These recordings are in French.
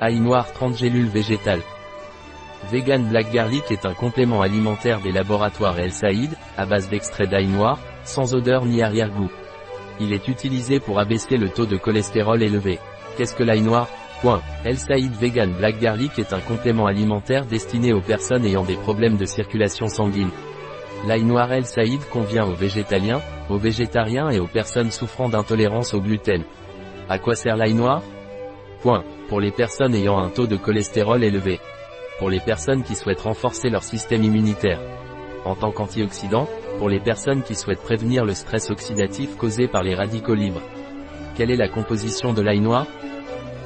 Ail noir 30 gélules végétales. Vegan Black Garlic est un complément alimentaire des laboratoires El Saïd, à base d'extrait d'ail noir, sans odeur ni arrière-goût. Il est utilisé pour abaisser le taux de cholestérol élevé. Qu'est-ce que l'ail noir Point. El Saïd Vegan Black Garlic est un complément alimentaire destiné aux personnes ayant des problèmes de circulation sanguine. L'ail noir El Saïd convient aux végétaliens, aux végétariens et aux personnes souffrant d'intolérance au gluten. À quoi sert l'ail noir Point. Pour les personnes ayant un taux de cholestérol élevé. Pour les personnes qui souhaitent renforcer leur système immunitaire. En tant qu'antioxydant, pour les personnes qui souhaitent prévenir le stress oxydatif causé par les radicaux libres. Quelle est la composition de l'ail noir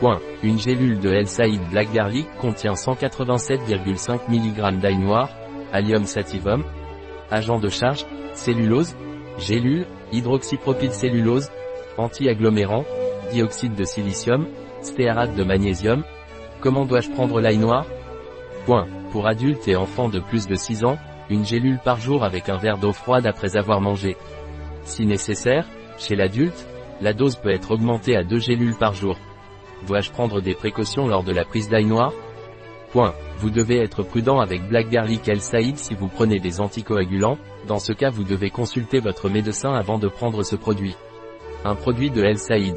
Point. Une gélule de El Saïd Black Garlic contient 187,5 mg d'ail noir, Allium sativum, agent de charge, cellulose, gélule, hydroxypropylcellulose, anti-agglomérant, dioxyde de silicium, stéarate de magnésium. Comment dois-je prendre l'ail noir Point. Pour adultes et enfants de plus de 6 ans, une gélule par jour avec un verre d'eau froide après avoir mangé. Si nécessaire, chez l'adulte, la dose peut être augmentée à 2 gélules par jour. Dois-je prendre des précautions lors de la prise d'ail noir Point. Vous devez être prudent avec Black Garlic El Saïd si vous prenez des anticoagulants, dans ce cas vous devez consulter votre médecin avant de prendre ce produit. Un produit de El Saïd.